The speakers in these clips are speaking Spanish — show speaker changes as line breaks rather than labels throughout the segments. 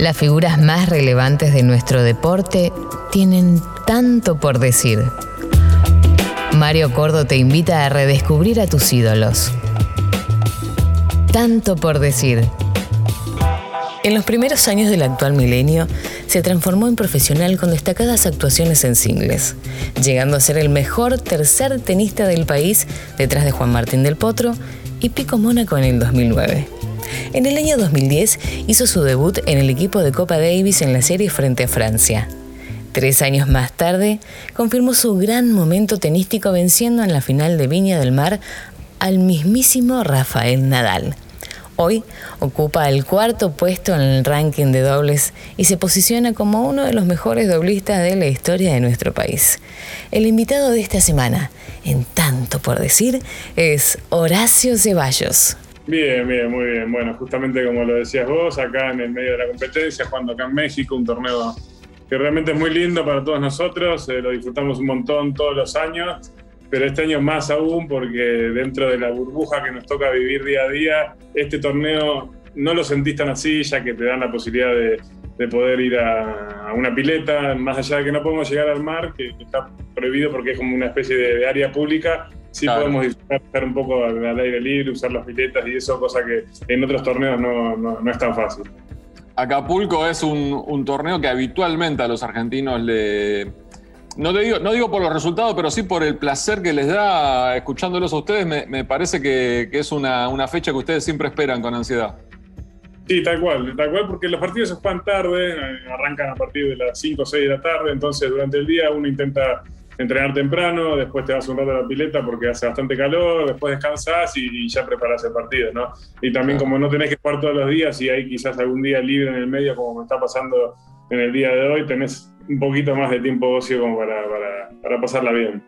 Las figuras más relevantes de nuestro deporte tienen tanto por decir. Mario Cordo te invita a redescubrir a tus ídolos. Tanto por decir. En los primeros años del actual milenio, se transformó en profesional con destacadas actuaciones en singles, llegando a ser el mejor tercer tenista del país detrás de Juan Martín del Potro y Pico Mónaco en el 2009. En el año 2010 hizo su debut en el equipo de Copa Davis en la serie frente a Francia. Tres años más tarde, confirmó su gran momento tenístico venciendo en la final de Viña del Mar al mismísimo Rafael Nadal. Hoy ocupa el cuarto puesto en el ranking de dobles y se posiciona como uno de los mejores doblistas de la historia de nuestro país. El invitado de esta semana, en tanto por decir, es Horacio Ceballos.
Bien, bien, muy bien. Bueno, justamente como lo decías vos, acá en el medio de la competencia, jugando acá en México, un torneo que realmente es muy lindo para todos nosotros, eh, lo disfrutamos un montón todos los años pero este año más aún porque dentro de la burbuja que nos toca vivir día a día, este torneo no lo sentís tan así, ya que te dan la posibilidad de, poder ir a, una pileta, más allá de que no podemos llegar al mar, que, está prohibido porque es como una especie de, área pública, sí podemos disfrutar un poco al, aire libre, usar las piletas y eso, cosa que en otros torneos no, no, es tan fácil.
Acapulco es un, un torneo que habitualmente a los argentinos le, no, digo, no digo por los resultados, pero sí por el placer que les da escuchándolos a ustedes. Me, parece que, es una, fecha que ustedes siempre esperan con ansiedad.
Sí, tal cual, tal cual, porque los partidos se juegan tarde, eh, arrancan a partir de las 5 o 6 de la tarde, entonces durante el día uno intenta entrenar temprano, después te vas un rato a la pileta porque hace bastante calor, después descansas y, ya preparas el partido, ¿no? Y también como no tenés que jugar todos los días y hay quizás algún día libre en el medio, como me está pasando en el día de hoy, tenés un poquito más de tiempo ocio como para, para, pasarla bien.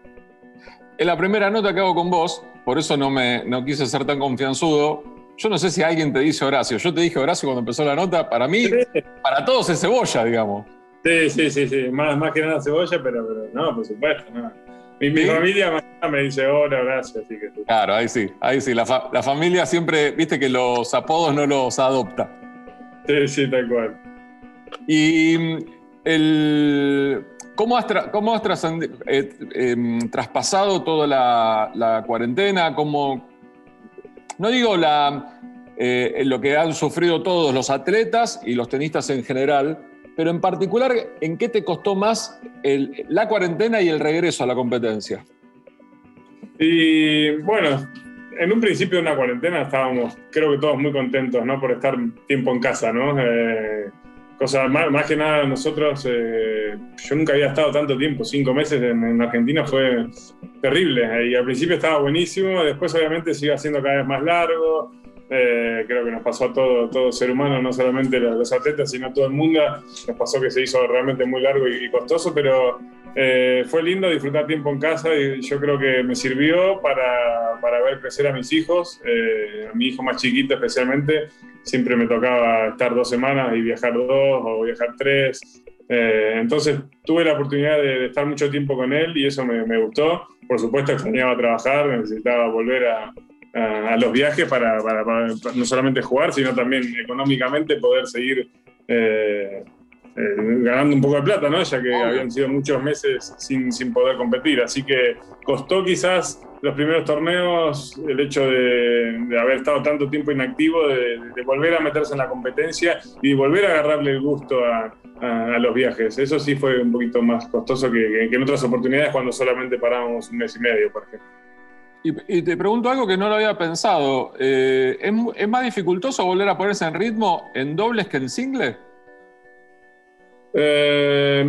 En la primera nota que hago con vos, por eso no, me, no quise ser tan confianzudo, yo no sé si alguien te dice Horacio. Yo te dije Horacio cuando empezó la nota, para mí, para todos es cebolla, digamos.
Sí, sí, sí, sí. Más, más que nada cebolla, pero, pero no, por supuesto, no. Mi, mi familia me dice hola, Horacio, así que
Claro, ahí sí, ahí sí. La, la, familia siempre, viste que los apodos no los adopta.
Sí, sí, tal cual.
Y el, ¿Cómo has, cómo has eh, em, traspasado toda la, cuarentena? ¿Cómo, no digo la, eh, lo que han sufrido todos los atletas y los tenistas en general, pero en particular, ¿en qué te costó más la cuarentena y el regreso a la competencia?
Y bueno, en un principio de una cuarentena estábamos, creo que todos muy contentos, ¿no? Por estar tiempo en casa, ¿no? Eh, cosa, más, que nada nosotros, eh, yo nunca había estado tanto tiempo, cinco meses en, Argentina fue terrible. Y al principio estaba buenísimo, después obviamente se haciendo cada vez más largo. Eh, creo que nos pasó a todo, todo ser humano, no solamente los, atletas, sino a todo el mundo. Nos pasó que se hizo realmente muy largo y, costoso, pero eh, fue lindo disfrutar tiempo en casa y yo creo que me sirvió para, para ver crecer a mis hijos, a mi hijo más chiquito especialmente, siempre me tocaba estar dos semanas y viajar dos o viajar tres. Eh, entonces tuve la oportunidad de, estar mucho tiempo con él y eso me, gustó. Por supuesto extrañaba trabajar, necesitaba volver a, los viajes para, no solamente jugar, sino también económicamente poder seguir eh, eh, ganando un poco de plata, ¿no? ya que habían sido muchos meses sin, sin poder competir. Así que costó quizás los primeros torneos, el hecho de, haber estado tanto tiempo inactivo, de, volver a meterse en la competencia y volver a agarrarle el gusto a, los viajes. Eso sí fue un poquito más costoso que, en otras oportunidades cuando solamente parábamos un mes y medio, por ejemplo.
Y, te pregunto algo que no lo había pensado. Eh, ¿es, más dificultoso volver a ponerse en ritmo en dobles que en singles?
Eh,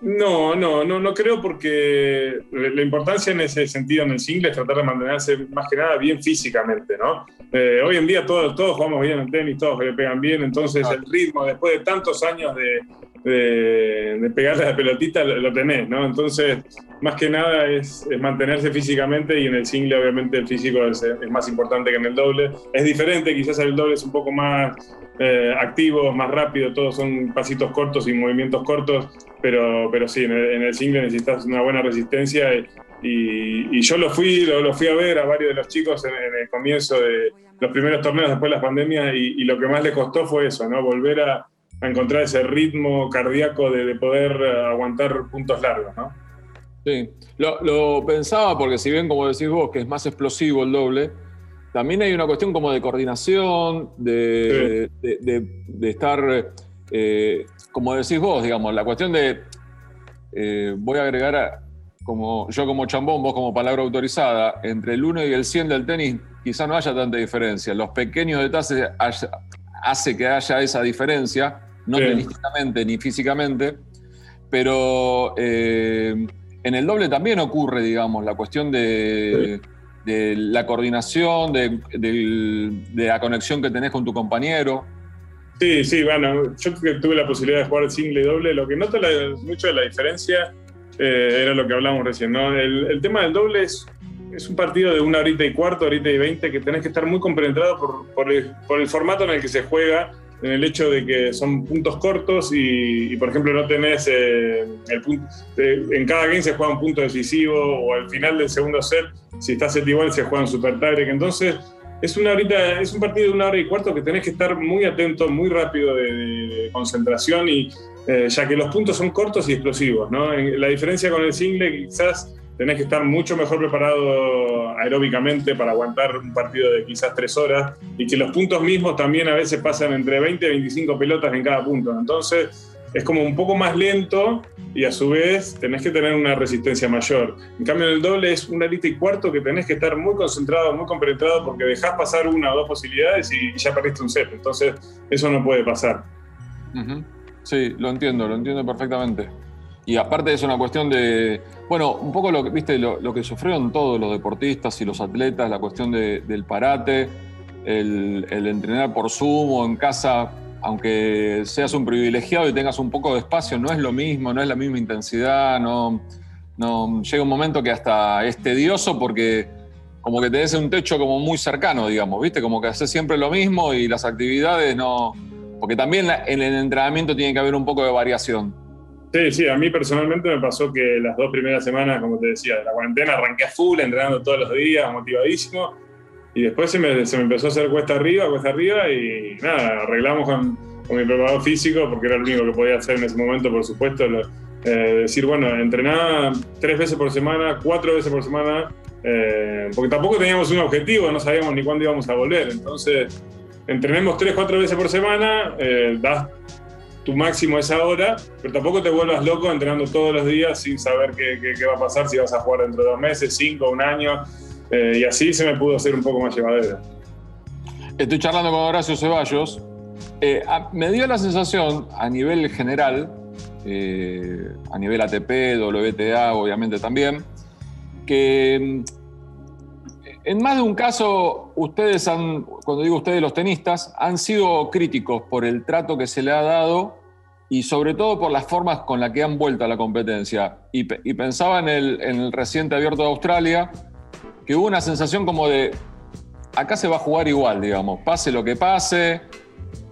no, no, no, no creo porque la importancia en ese sentido en el single es tratar de mantenerse más que nada bien físicamente, ¿no? Eh, hoy en día todos, todos jugamos bien en tenis, todos le pegan bien, entonces el ritmo después de tantos años de, de, pegarle a la pelotita lo, tenés, ¿no? Entonces, más que nada es, mantenerse físicamente y en el single obviamente el físico es, es, más importante que en el doble. Es diferente, quizás el doble es un poco más eh, activo, más rápido, todos son pasitos cortos y movimientos cortos, pero, pero sí, en el, single necesitas una buena resistencia y, yo lo fui, lo, fui a ver a varios de los chicos en, el comienzo de los primeros torneos después de las pandemias y, lo que más les costó fue eso, ¿no? Volver a, a encontrar ese ritmo cardíaco de, poder aguantar puntos largos, ¿no?
Sí, lo, pensaba porque si bien como decís vos que es más explosivo el doble, también hay una cuestión como de coordinación, de, estar, eh, como decís vos, digamos, la cuestión de, eh, voy a agregar a, como yo como chambón, vos como palabra autorizada, entre el 1 y el 100 del tenis quizá no haya tanta diferencia. Los pequeños detalles hace que haya esa diferencia, no tenísticamente ni físicamente, pero eh, en el doble también ocurre, digamos, la cuestión de, la coordinación, de, la conexión que tenés con tu compañero.
Sí, sí, bueno, yo tuve la posibilidad de jugar single y doble, lo que noto mucho de la diferencia eh, era lo que hablamos recién, ¿no? El, tema del doble es, es, un partido de una horita y cuarto, horita y veinte, que tenés que estar muy compenetrado por, por, el, por, el, formato en el que se juega, en el hecho de que son puntos cortos y, por ejemplo, no tenés eh, el punto. en cada game se juega un punto decisivo o al final del segundo set, si está set igual, se juega un super tiebreak. Entonces, es, una horita, es un partido de una hora y cuarto que tenés que estar muy atento, muy rápido de concentración y eh, ya que los puntos son cortos y explosivos. ¿no? La diferencia con el single, quizás tenés que estar mucho mejor preparado aeróbicamente para aguantar un partido de quizás tres horas y que los puntos mismos también a veces pasan entre 20 y 25 pelotas en cada punto. Entonces es como un poco más lento y a su vez tenés que tener una resistencia mayor. En cambio en el doble es una lista y cuarto que tenés que estar muy concentrado, muy compenetrado porque dejás pasar una o dos posibilidades y ya perdiste un set. Entonces eso no puede pasar.
Sí, lo entiendo, lo entiendo perfectamente. Y aparte es una cuestión de, bueno, un poco lo, ¿viste? Lo, que sufrieron todos los deportistas y los atletas, la cuestión del parate, el, entrenar por Zoom o en casa, aunque seas un privilegiado y tengas un poco de espacio, no es lo mismo, no es la misma intensidad, no, no llega un momento que hasta es tedioso porque como que te des un techo como muy cercano, digamos, ¿viste? Como que haces siempre lo mismo y las actividades no porque también en el entrenamiento tiene que haber un poco de variación.
Sí, sí, a mí personalmente me pasó que las dos primeras semanas, como te decía, de la cuarentena arranqué a full, entrenando todos los días, motivadísimo. Y después se me, se me empezó a hacer cuesta arriba, cuesta arriba y nada, arreglamos con, con, mi preparador físico, porque era lo único que podía hacer en ese momento, por supuesto. Eh, decir, bueno, entrenaba tres veces por semana, cuatro veces por semana, eh, porque tampoco teníamos un objetivo, no sabíamos ni cuándo íbamos a volver. Entonces, entrenemos 3, 4 veces por semana, eh, das tu máximo esa hora, pero tampoco te vuelvas loco entrenando todos los días sin saber qué, va a pasar, si vas a jugar dentro de dos meses, cinco, un año, eh, y así se me pudo hacer un poco más llevadera.
Estoy charlando con Horacio Ceballos. Eh, me dio la sensación, a nivel general, a nivel ATP, WTA, obviamente también, que en más de un caso, ustedes han, cuando digo ustedes los tenistas, han sido críticos por el trato que se le ha dado y sobre todo por las formas con las que han vuelto a la competencia. Y, pensaba en el, reciente abierto de Australia, que hubo una sensación como de, acá se va a jugar igual, digamos, pase lo que pase,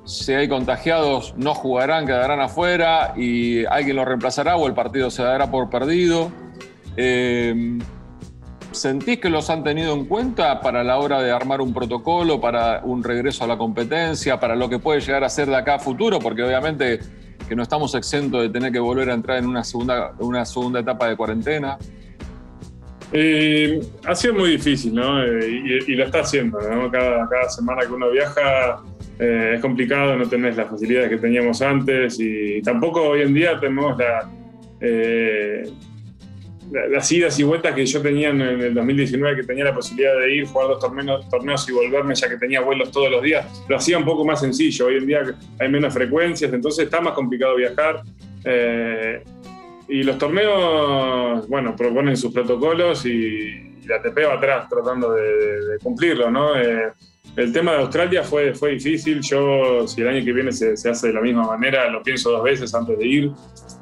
si hay contagiados no jugarán, quedarán afuera y alguien los reemplazará o el partido se dará por perdido. Eh, ¿Sentís que los han tenido en cuenta para la hora de armar un protocolo, para un regreso a la competencia, para lo que puede llegar a ser de acá a futuro? Porque obviamente que no estamos exentos de tener que volver a entrar en una segunda, una segunda etapa de cuarentena.
Eh, ha sido muy difícil, ¿no? Eh, y, lo está haciendo, ¿no? Cada, cada semana que uno viaja eh, es complicado, no tenés las facilidades que teníamos antes y tampoco hoy en día tenemos la las idas y vueltas que yo tenía en el 2019, que tenía la posibilidad de ir, jugar dos torneos, torneos y volverme, ya que tenía vuelos todos los días, lo hacía un poco más sencillo. Hoy en día hay menos frecuencias, entonces está más complicado viajar. Eh, y los torneos, bueno, proponen sus protocolos y, la ATP va atrás tratando de, cumplirlo, ¿no? Eh, el tema de Australia fue, fue difícil. Yo, si el año que viene se, se, hace de la misma manera, lo pienso dos veces antes de ir.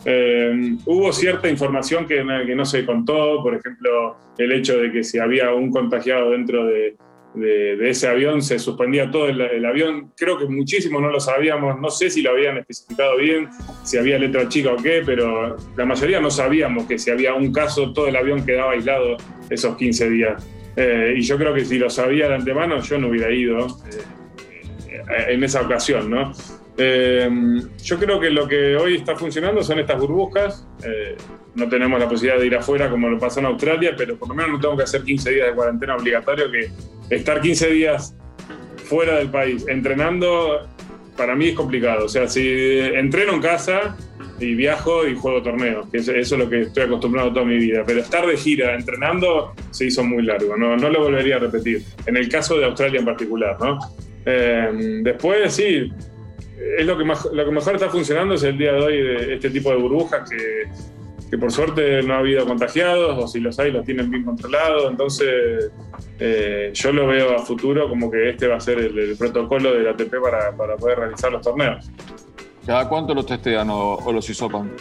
Eh, hubo cierta información que, que, no se contó, por ejemplo, el hecho de que si había un contagiado dentro de, ese avión se suspendía todo el, avión. Creo que muchísimos no lo sabíamos, no sé si lo habían especificado bien, si había letra chica o qué, pero la mayoría no sabíamos que si había un caso todo el avión quedaba aislado esos 15 días. Eh, y yo creo que si lo sabía de antemano yo no hubiera ido eh, en esa ocasión, ¿no? Eh, yo creo que lo que hoy está funcionando son estas burbujas. Eh, no tenemos la posibilidad de ir afuera como lo pasó en Australia, pero por lo menos no tengo que hacer 15 días de cuarentena obligatorio, que estar 15 días fuera del país entrenando para mí es complicado. O sea, si entreno en casa y viajo y juego torneos, que eso es lo que estoy acostumbrado toda mi vida. Pero estar de gira entrenando se hizo muy largo, no, no lo volvería a repetir. En el caso de Australia en particular, ¿no? Eh, después, sí, es lo que, lo que mejor está funcionando es el día de hoy de este tipo de burbujas que, que por suerte no ha habido contagiados o si los hay los tienen bien controlados. Entonces eh, yo lo veo a futuro como que este va a ser el, protocolo de la ATP para, para, poder realizar los torneos.
¿Cada cuánto los testean o, los hisopan?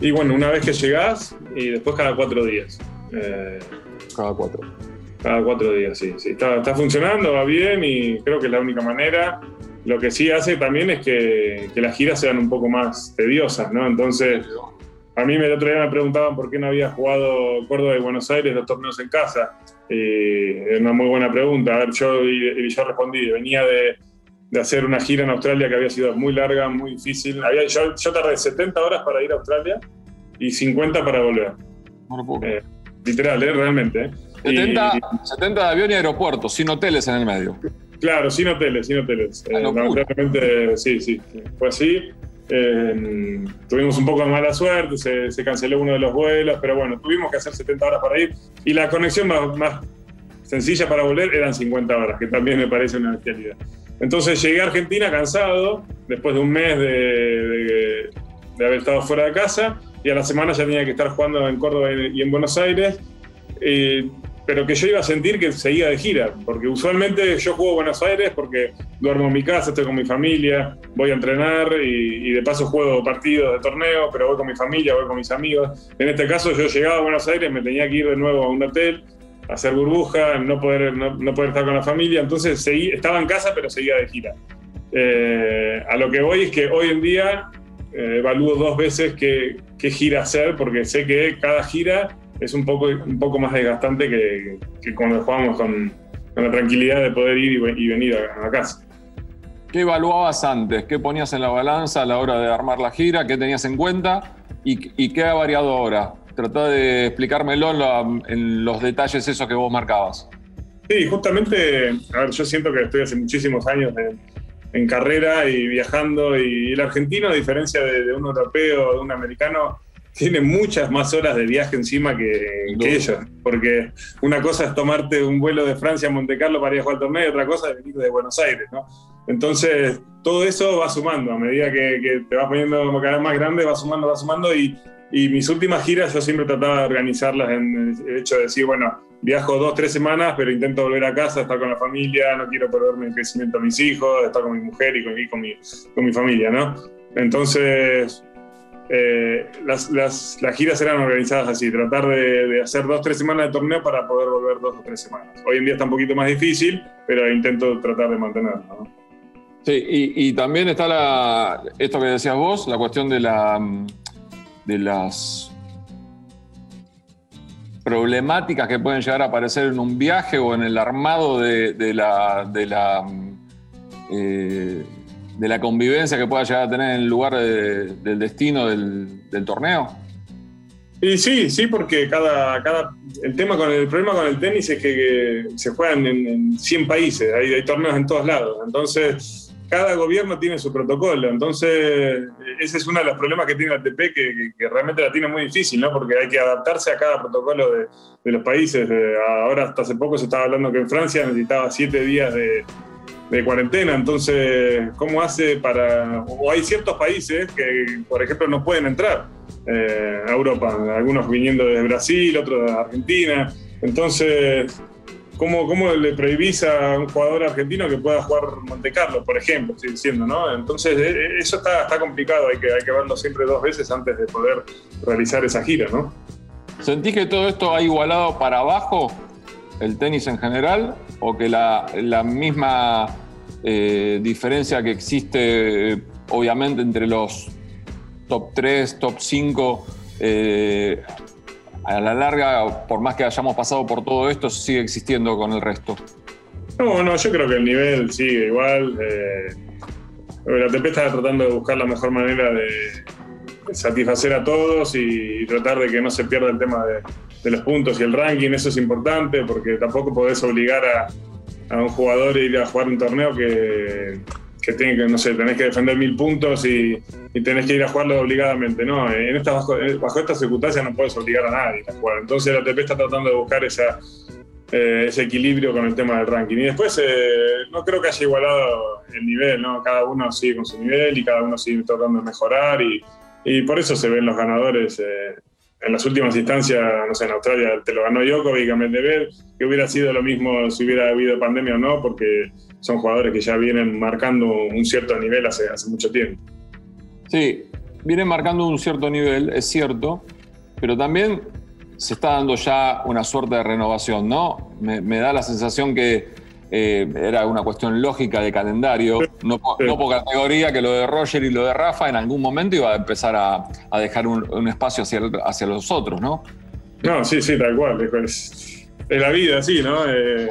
Y bueno, una vez que llegás y después cada cuatro días.
Eh, cada cuatro.
Cada cuatro días, sí. sí. Está, está funcionando, va bien y creo que es la única manera. Lo que sí hace también es que, las giras sean un poco más tediosas, ¿no? Entonces, a mí el otro día me preguntaban por qué no había jugado Córdoba y Buenos Aires los torneos en casa. es una muy buena pregunta. A ver, yo, y, yo respondí, venía de, hacer una gira en Australia que había sido muy larga, muy difícil. yo, tardé 70 horas para ir a Australia y 50 para volver. Eh, literal, ¿eh? realmente.
70, ¿eh? 70 de avión y aeropuerto, sin hoteles en el medio.
Claro, sin hoteles, sin hoteles. Eh, sí, sí, fue así. Eh, tuvimos un poco de mala suerte, se, canceló uno de los vuelos, pero bueno, tuvimos que hacer 70 horas para ir. Y la conexión más, sencilla para volver eran 50 horas, que también me parece una bestialidad. Entonces llegué a Argentina cansado, después de un mes de, haber estado fuera de casa, y a la semana ya tenía que estar jugando en Córdoba y en Buenos Aires. Eh, pero que yo iba a sentir que seguía de gira, porque usualmente yo juego Buenos Aires porque duermo en mi casa, estoy con mi familia, voy a entrenar y, de paso juego partidos de torneo, pero voy con mi familia, voy con mis amigos. En este caso yo llegaba a Buenos Aires, me tenía que ir de nuevo a un hotel, hacer burbuja, no poder, no, poder estar con la familia, entonces seguí, estaba en casa pero seguía de gira. Eh, a lo que voy es que hoy en día eh, evalúo dos veces qué, qué gira hacer, porque sé que cada gira es un poco, un poco más desgastante que, cuando jugamos con, la tranquilidad de poder ir y, venir a, casa.
¿Qué evaluabas antes? ¿Qué ponías en la balanza a la hora de armar la gira? ¿Qué tenías en cuenta? ¿Y, qué ha variado ahora? Trata de explicármelo en, los detalles esos que vos marcabas.
Sí, justamente, a ver, yo siento que estoy hace muchísimos años en, carrera y viajando y el argentino, a diferencia de, de un europeo o de un americano, tiene muchas más horas de viaje encima que, ellos. Porque una cosa es tomarte un vuelo de Francia a Monte Carlo para ir a jugar al torneo y otra cosa es venir de Buenos Aires, ¿no? Entonces, todo eso va sumando. A medida que, te vas poniendo cada vez más grande, va sumando, va sumando. Y, y, mis últimas giras yo siempre trataba de organizarlas en el hecho de decir, bueno, viajo dos, tres semanas, pero intento volver a casa, estar con la familia, no quiero perderme el crecimiento de mis hijos, estar con mi mujer y con, y con, mi, con mi familia, ¿no? Entonces, eh, las, las, las, giras eran organizadas así, tratar de, hacer dos, tres semanas de torneo para poder volver dos o tres semanas. Hoy en día está un poquito más difícil, pero intento tratar de mantenerlo.
Sí, y, también está esto que decías vos, la cuestión de, la, de las problemáticas que pueden llegar a aparecer en un viaje o en el armado de, de la eh, de la convivencia que pueda llegar a tener en el lugar del destino del, torneo?
Y sí, sí, porque cada, cada, el, tema con el, problema con el tenis es que, se juegan en, 100 países, hay, torneos en todos lados. Entonces, cada gobierno tiene su protocolo. Entonces, ese es uno de los problemas que tiene la ATP, que, realmente la tiene muy difícil, ¿no? Porque hay que adaptarse a cada protocolo de, de los países. Ahora, hasta hace poco se estaba hablando que en Francia necesitaba 7 días de de cuarentena. Entonces, ¿cómo hace para.? O hay ciertos países que, por ejemplo, no pueden entrar eh, a Europa, algunos viniendo desde Brasil, otros de Argentina. Entonces, ¿cómo, ¿cómo, le prohibís a un jugador argentino que pueda jugar Monte Carlo, por ejemplo? Diciendo, ¿no? Entonces, e, e, eso está, está complicado, hay que, hay que verlo siempre dos veces antes de poder realizar esa gira, ¿no?
¿Sentís que todo esto ha igualado para abajo el tenis en general o que la, la misma eh, diferencia que existe obviamente entre los top 3, top 5, eh, a la larga, por más que hayamos pasado por todo esto, sigue existiendo con el resto.
No, no, yo creo que el nivel sigue igual. Eh, la ATP está tratando de buscar la mejor manera de satisfacer a todos y tratar de que no se pierda el tema de, los puntos y el ranking. Eso es importante porque tampoco podés obligar a, un jugador a ir a jugar un torneo que, que tiene que, no sé, tenés que defender mil puntos y, tenés que ir a jugarlo obligadamente. No, en esta, bajo, bajo estas circunstancias no puedes obligar a nadie a jugar. Entonces la ATP está tratando de buscar esa, eh, ese equilibrio con el tema del ranking. Y después eh, no creo que haya igualado el nivel, ¿no? Cada uno sigue con su nivel y cada uno sigue tratando de mejorar y, y por eso se ven los ganadores. Eh, en las últimas instancias, no sé, en Australia te lo ganó Djokovic a Medvedev, que hubiera sido lo mismo si hubiera habido pandemia o no, porque son jugadores que ya vienen marcando un cierto nivel hace, hace mucho tiempo.
Sí, vienen marcando un cierto nivel, es cierto, pero también se está dando ya una suerte de renovación, ¿no? me da la sensación que eh, era una cuestión lógica de calendario, no, por categoría, que lo de Roger y lo de Rafa en algún momento iba a empezar a, dejar un, espacio hacia, hacia los otros, ¿no?
No, sí, sí, tal cual. Es, la vida, sí, ¿no? Eh,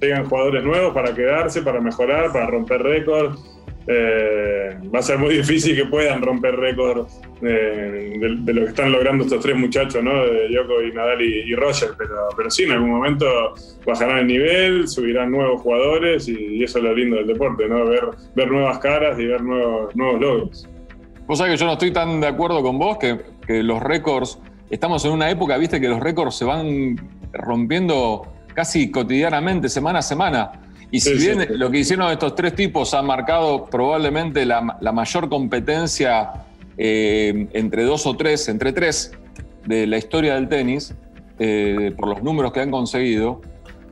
llegan jugadores nuevos para quedarse, para mejorar, para romper récords eh, va a ser muy difícil que puedan romper récord eh, de, lo que están logrando estos tres muchachos, ¿no? Yoko Nadal y, Roger, pero, pero sí, en algún momento bajarán el nivel, subirán nuevos jugadores y, eso es lo lindo del deporte, ¿no? Ver, nuevas caras y ver nuevos, nuevos logros.
Vos sabés que yo no estoy tan de acuerdo con vos que los récords, estamos en una época, viste, que los récords se van rompiendo casi cotidianamente, semana a semana. Y si bien lo que hicieron estos tres tipos ha marcado probablemente la, mayor competencia eh, entre dos o tres, entre tres, de la historia del tenis, eh, por los números que han conseguido,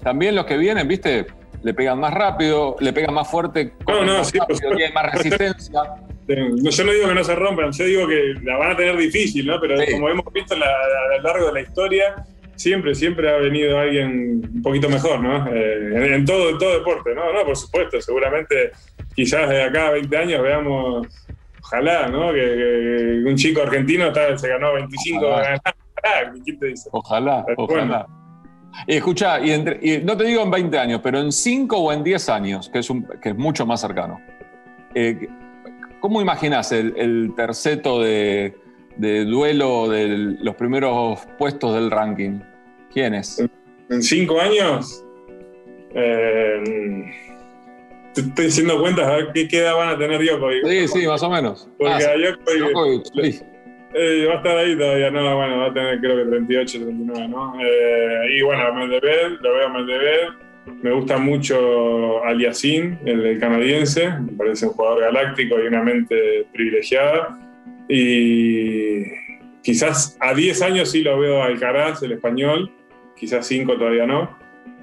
también los que vienen, viste, le pegan más rápido, le pegan más fuerte, no, no, sí, tienen más resistencia.
Yo no digo que no se rompan, yo digo que la van a tener difícil, ¿no? Pero como hemos visto a lo largo de la historia, siempre, siempre ha venido alguien un poquito mejor, ¿no? Eh, en, todo, en todo deporte, ¿no? No, por supuesto, seguramente quizás de acá a 20 años veamos, ojalá, ¿no? Que, un chico argentino se ganó 25 ojalá.
¿Quién te dice? Ojalá, ojalá. Y escucha, y, no te digo en 20 años, pero en 5 o en 10 años, que es, que es mucho más cercano. Eh, ¿Cómo imaginas el, el terceto de, de duelo de los primeros puestos del ranking? ¿Quién es?
¿En cinco años? Eh, estoy haciendo cuentas a ver qué, edad van a tener Djokovic.
Sí, sí, más o menos.
Porque ah, a Djokovic, eh, va a estar ahí todavía, no, bueno, va a tener creo que 38, 39, ¿no? Eh, y bueno, Medvedev, lo veo a Medvedev. Me gusta mucho Aliasim, el canadiense, me parece un jugador galáctico y una mente privilegiada. Y quizás a 10 años sí lo veo a Alcaraz, el español, quizás 5 todavía no.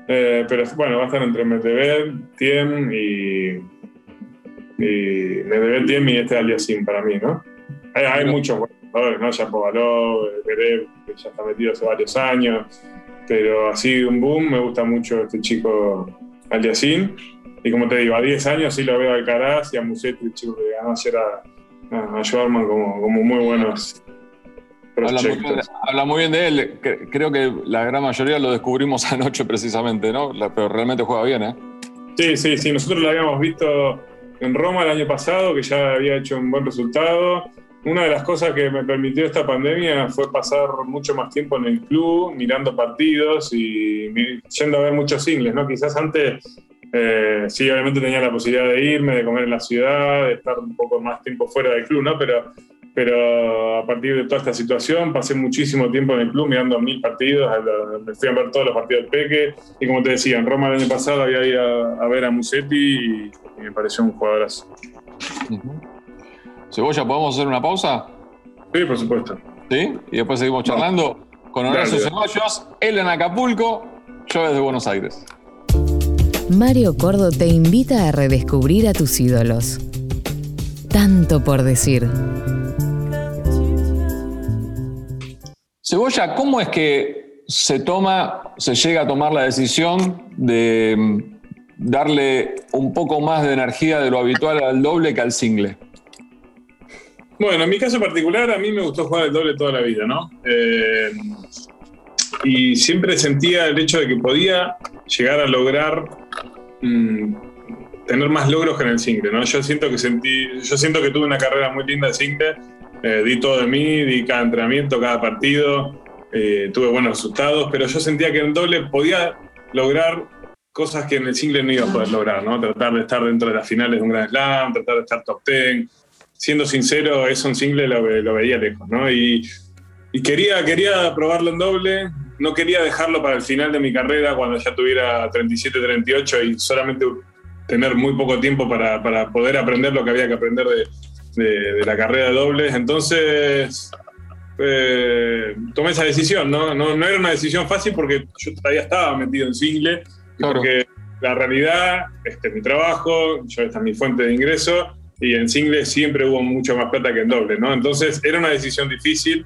Eh, pero bueno, va a estar entre Medvedev, Tiem y, y Medvedev, Tiem y este Aliasim para mí, ¿no? Hay, muchos jugadores, ¿no? Shapovalov, Verev, que ya está metido hace varios años, pero así un boom, me gusta mucho este chico Aliasim. Y como te digo, a 10 años sí lo veo a Alcaraz y a Musetti, el chico que ganó ayer a, a, Schwarman como, como muy buenos
Habla muy, bien, de él. Creo que la gran mayoría lo descubrimos anoche precisamente, ¿no? Pero realmente juega bien, ¿eh?
Sí, sí, sí. Nosotros lo habíamos visto en Roma el año pasado, que ya había hecho un buen resultado. Una de las cosas que me permitió esta pandemia fue pasar mucho más tiempo en el club, mirando partidos y yendo a ver muchos singles, ¿no? Quizás antes eh, sí, obviamente tenía la posibilidad de irme, de comer en la ciudad, de estar un poco más tiempo fuera del club, ¿no? Pero, pero a partir de toda esta situación pasé muchísimo tiempo en el club mirando mil partidos, me fui a ver todos los partidos del Peque y como te decía, en Roma el año pasado había ido a, ver a Musetti y, me pareció un jugadorazo.
Cebolla, ¿podemos hacer una pausa?
Sí, por supuesto.
¿Sí? Y después seguimos charlando con Horacio Ceballos, él en Acapulco, yo desde Buenos Aires.
Mario Cordo te invita a redescubrir a tus ídolos. Tanto por decir.
Cebolla, ¿cómo es que se toma, se llega a tomar la decisión de mm, darle un poco más de energía de lo habitual al doble que al single?
Bueno, en mi caso particular, a mí me gustó jugar el doble toda la vida, ¿no? Eh, y siempre sentía el hecho de que podía llegar a lograr mm, tener más logros que en el single, ¿no? Yo siento que sentí, yo siento que tuve una carrera muy linda de single, eh, di todo de mí, di cada entrenamiento, cada partido, eh, tuve buenos resultados, pero yo sentía que en doble podía lograr cosas que en el single no iba a poder lograr, ¿no? Tratar de estar dentro de las finales de un Grand Slam, tratar de estar top 10. Siendo sincero, eso en single lo, lo veía lejos, ¿no? Y, y, quería, quería probarlo en doble, no quería dejarlo para el final de mi carrera cuando ya tuviera 37, 38 y solamente tener muy poco tiempo para, para poder aprender lo que había que aprender de, de, la carrera de dobles. Entonces, eh, tomé esa decisión, ¿no? ¿no? ¿no? era una decisión fácil porque yo todavía estaba metido en single, porque la realidad, este es mi trabajo, yo esta es mi fuente de ingreso, y en single siempre hubo mucho más plata que en doble, ¿no? Entonces era una decisión difícil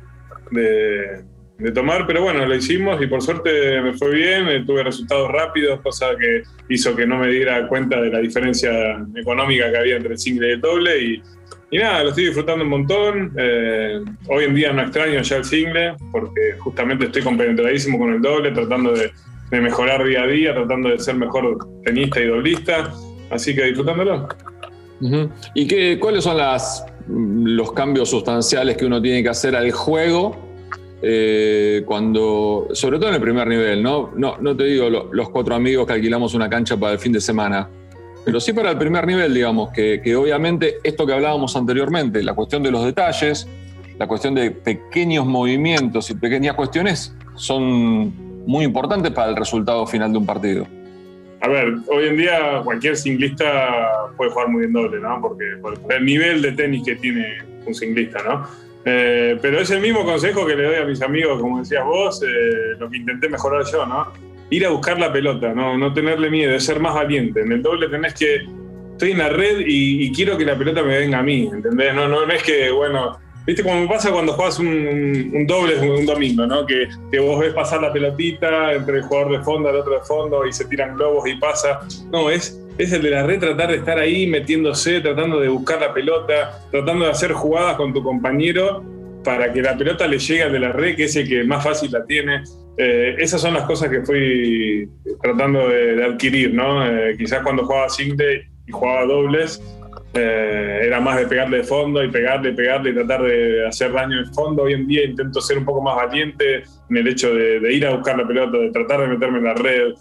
de, tomar, pero bueno, lo hicimos y por suerte me fue bien, eh, tuve resultados rápidos, cosa que hizo que no me diera cuenta de la diferencia económica que había entre el single y el doble y, y nada, lo estoy disfrutando un montón. Eh, hoy en día no extraño ya el single porque justamente estoy compenetradísimo con el doble, tratando de, mejorar día a día, tratando de ser mejor tenista y doblista, así que disfrutándolo.
¿Y qué, cuáles son las, los cambios sustanciales que uno tiene que hacer al juego eh, cuando, sobre todo en el primer nivel, ¿no? No, no te digo lo, los cuatro amigos que alquilamos una cancha para el fin de semana, pero sí para el primer nivel, digamos, que obviamente esto que hablábamos anteriormente, la cuestión de los detalles, la cuestión de pequeños movimientos y pequeñas cuestiones son muy importantes para el resultado final de un partido.
A ver, hoy en día cualquier singlista puede jugar muy bien doble, ¿no? Porque por el nivel de tenis que tiene un singlista, ¿no? Eh, pero es el mismo consejo que le doy a mis amigos, como decías vos, eh, lo que intenté mejorar yo, ¿no? Ir a buscar la pelota, ¿no? no tenerle miedo, ser más valiente. En el doble tenés que, estoy en la red y, y quiero que la pelota me venga a mí, ¿entendés? No, no, no es que, bueno, ¿Viste cómo pasa cuando juegas un, un, doble un domingo, ¿no? Que, que, vos ves pasar la pelotita entre el jugador de fondo el otro de fondo y se tiran globos y pasa? No, es, es el de la red tratar de estar ahí metiéndose, tratando de buscar la pelota, tratando de hacer jugadas con tu compañero para que la pelota le llegue al de la red, que es el que más fácil la tiene. Eh, esas son las cosas que fui tratando de, de adquirir, ¿no? Eh, quizás cuando jugaba single y jugaba dobles, eh, era más de pegarle de fondo y pegarle, pegarle y tratar de hacer daño de fondo. Hoy en día intento ser un poco más valiente en el hecho de, ir a buscar la pelota, de tratar de meterme en la red.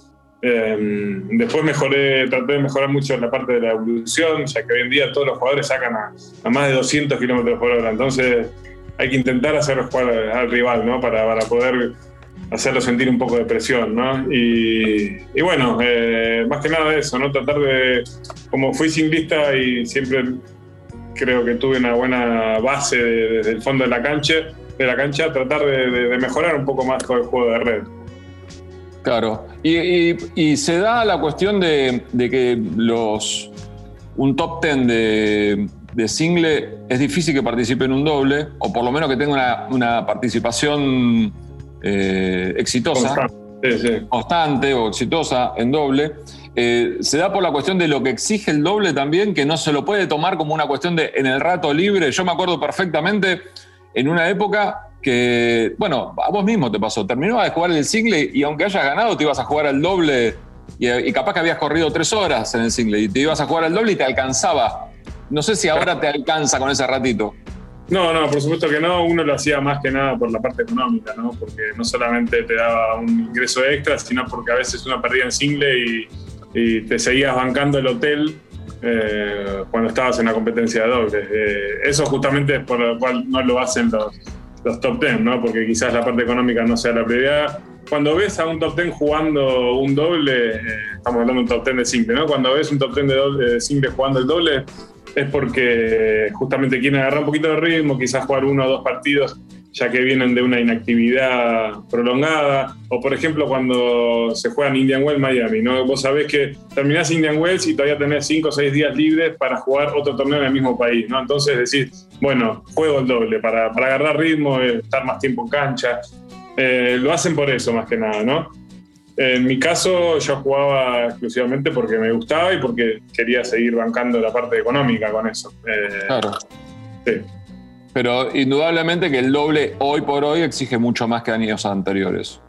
Eh, después mejoré, traté de mejorar mucho la parte de la evolución, ya que hoy en día todos los jugadores sacan a, más de 200 kilómetros por hora. Entonces hay que intentar hacerlo jugar al rival, ¿no? Para, para poder hacerlo sentir un poco de presión, ¿no? Y, bueno, eh, más que nada eso, ¿no? Tratar de, como fui singlista y siempre creo que tuve una buena base desde el fondo de la cancha, de la cancha tratar de, mejorar un poco más con el juego de red.
Claro, y, se da la cuestión de, que los un top ten de, de, single es difícil que participe en un doble, o por lo menos que tenga una, una participación eh, exitosa,
constante, sí, sí.
constante, o exitosa en doble. Eh, se da por la cuestión de lo que exige el doble también, que no se lo puede tomar como una cuestión de en el rato libre. Yo me acuerdo perfectamente en una época que, bueno, a vos mismo te pasó, terminabas de jugar el single y aunque hayas ganado te ibas a jugar al doble y, y, capaz que habías corrido tres horas en el single y te ibas a jugar al doble y te alcanzaba. No sé si ahora te alcanza con ese ratito.
No, no, por supuesto que no. Uno lo hacía más que nada por la parte económica, ¿no? Porque no solamente te daba un ingreso extra, sino porque a veces uno perdía en single y, te seguías bancando el hotel eh, cuando estabas en la competencia de dobles. Eh, eso justamente es por lo cual no lo hacen los, los top ten, ¿no? Porque quizás la parte económica no sea la prioridad. Cuando ves a un top ten jugando un doble, eh, estamos hablando de un top ten de single, ¿no? Cuando ves un top ten de, doble, de single jugando el doble, es porque justamente quieren agarrar un poquito de ritmo, quizás jugar uno o dos partidos, ya que vienen de una inactividad prolongada. O por ejemplo, cuando se juega en Indian Wells Miami, ¿no? Vos sabés que terminás Indian Wells y todavía tenés cinco o seis días libres para jugar otro torneo en el mismo país, ¿no? Entonces decís, bueno, juego el doble para, para agarrar ritmo, estar más tiempo en cancha. Eh, lo hacen por eso más que nada, ¿no? En mi caso, yo jugaba exclusivamente porque me gustaba y porque quería seguir bancando la parte económica con eso.
Eh, claro. Sí. Pero indudablemente que el doble hoy por hoy exige mucho más que años anteriores.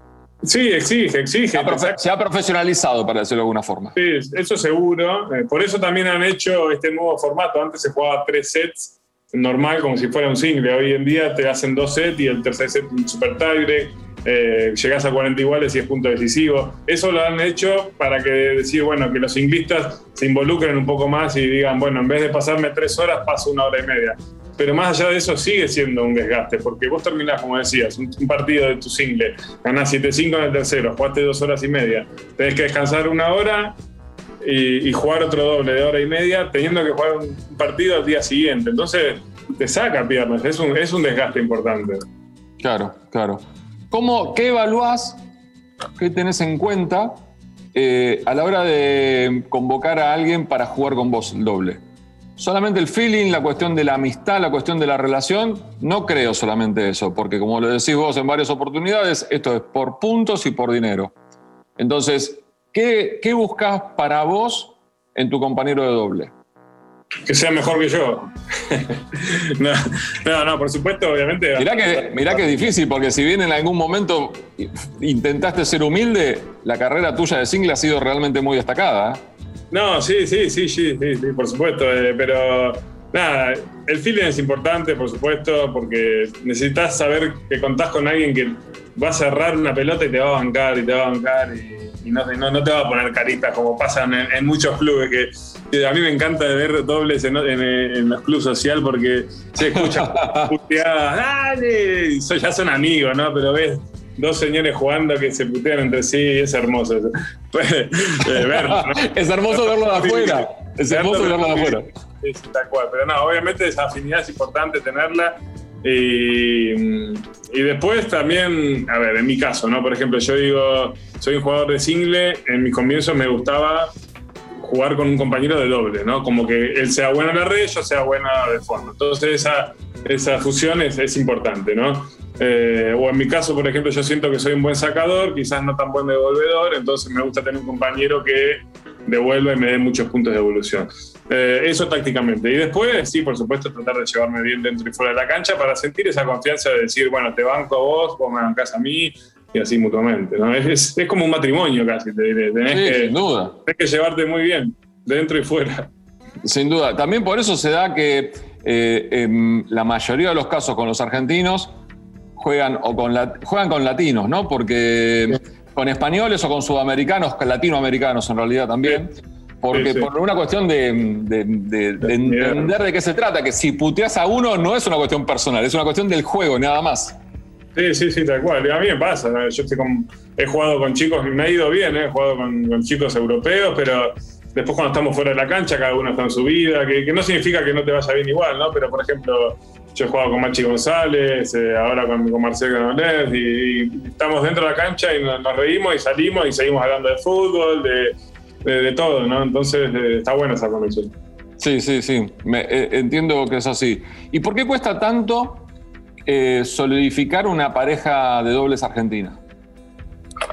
Sí, exige, exige.
Se ha, profesionalizado, para decirlo de alguna forma.
Sí, eso seguro. Eh, por eso también han hecho este nuevo formato. Antes se jugaba tres sets normal, como si fuera un single. Hoy en día te hacen dos sets y el tercer set un super tiebreak. Eh, llegás a 40 iguales y es punto decisivo. Eso lo han hecho para que decir, bueno, que los singlistas se involucren un poco más y digan, bueno, en vez de pasarme tres horas, paso una hora y media. Pero más allá de eso sigue siendo un desgaste, porque vos terminás, como decías, un, partido de tu single, ganás 7-5 en el tercero, jugaste dos horas y media, tenés que descansar una hora y, jugar otro doble de hora y media, teniendo que jugar un partido al día siguiente. Entonces te saca piernas, es un, es un desgaste importante.
Claro, claro. ¿Cómo, ¿Qué evaluás, qué tenés en cuenta eh, a la hora de convocar a alguien para jugar con vos el doble? solamente el feeling, la cuestión de la amistad, la cuestión de la relación, no creo solamente eso, porque como lo decís vos en varias oportunidades, esto es por puntos y por dinero. Entonces, ¿qué, qué buscas para vos en tu compañero de doble?
Que sea mejor que yo. no, no, por supuesto, obviamente.
Mirá que, mirá que es difícil, porque si bien en algún momento intentaste ser humilde, la carrera tuya de single ha sido realmente muy destacada. ¿eh?
No, sí, sí, sí, sí, sí, por supuesto. Eh, pero nada, el feeling es importante, por supuesto, porque necesitas saber que contás con alguien que va a cerrar una pelota y te va a bancar y te va a bancar y, no, no, te va a poner caritas como pasa en, muchos clubes que, a mí me encanta ver dobles en, los clubes social porque se escucha puteadas, dale, ya son amigos, ¿no? Pero ves dos señores jugando que se putean entre sí, es hermoso eso. Eh,
es hermoso verlo de afuera. Es hermoso verlo de afuera.
Sí, tal cual. Pero no, obviamente esa afinidad es importante tenerla. Y, después también, a ver, en mi caso, ¿no? Por ejemplo, yo digo, soy un jugador de single, en mis comienzos me gustaba jugar con un compañero de doble, ¿no? Como que él sea bueno en la red, yo sea buena de fondo. Entonces esa, esa fusión es, es importante, ¿no? Eh, o en mi caso, por ejemplo, yo siento que soy un buen sacador, quizás no tan buen devolvedor, entonces me gusta tener un compañero que devuelva y me dé muchos puntos de evolución. Eh, eso tácticamente. Y después, sí, por supuesto, tratar de llevarme bien dentro y fuera de la cancha para sentir esa confianza de decir, bueno, te banco a vos, vos me bancás a mí, y así mutuamente. ¿no? Es, es, como un matrimonio casi, te diré. Tenés, que, sin duda. tenés que llevarte muy bien, dentro y fuera.
Sin duda. También por eso se da que eh, en la mayoría de los casos con los argentinos, juegan, o con juegan con latinos, ¿no? Porque con españoles o con sudamericanos, latinoamericanos en realidad también. Porque por una cuestión de, entender de qué se trata, que si puteas a uno no es una cuestión personal, es una cuestión del juego, nada más.
Sí, sí, sí, tal cual. A mí me pasa. Yo he jugado con chicos, me ha ido bien, ¿eh? he jugado con, chicos europeos, pero después cuando estamos fuera de la cancha, cada uno está en su vida, que, que, no significa que no te vaya bien igual, ¿no? Pero, por ejemplo, yo he jugado con Machi González, eh, ahora con, con Marcelo Canolés, y, estamos dentro de la cancha y nos, reímos y salimos y seguimos hablando de fútbol, de, todo, ¿no? Entonces eh, está buena esa conexión.
Sí, sí, sí, eh, entiendo que es así. ¿Y por qué cuesta tanto solidificar una pareja de dobles argentina?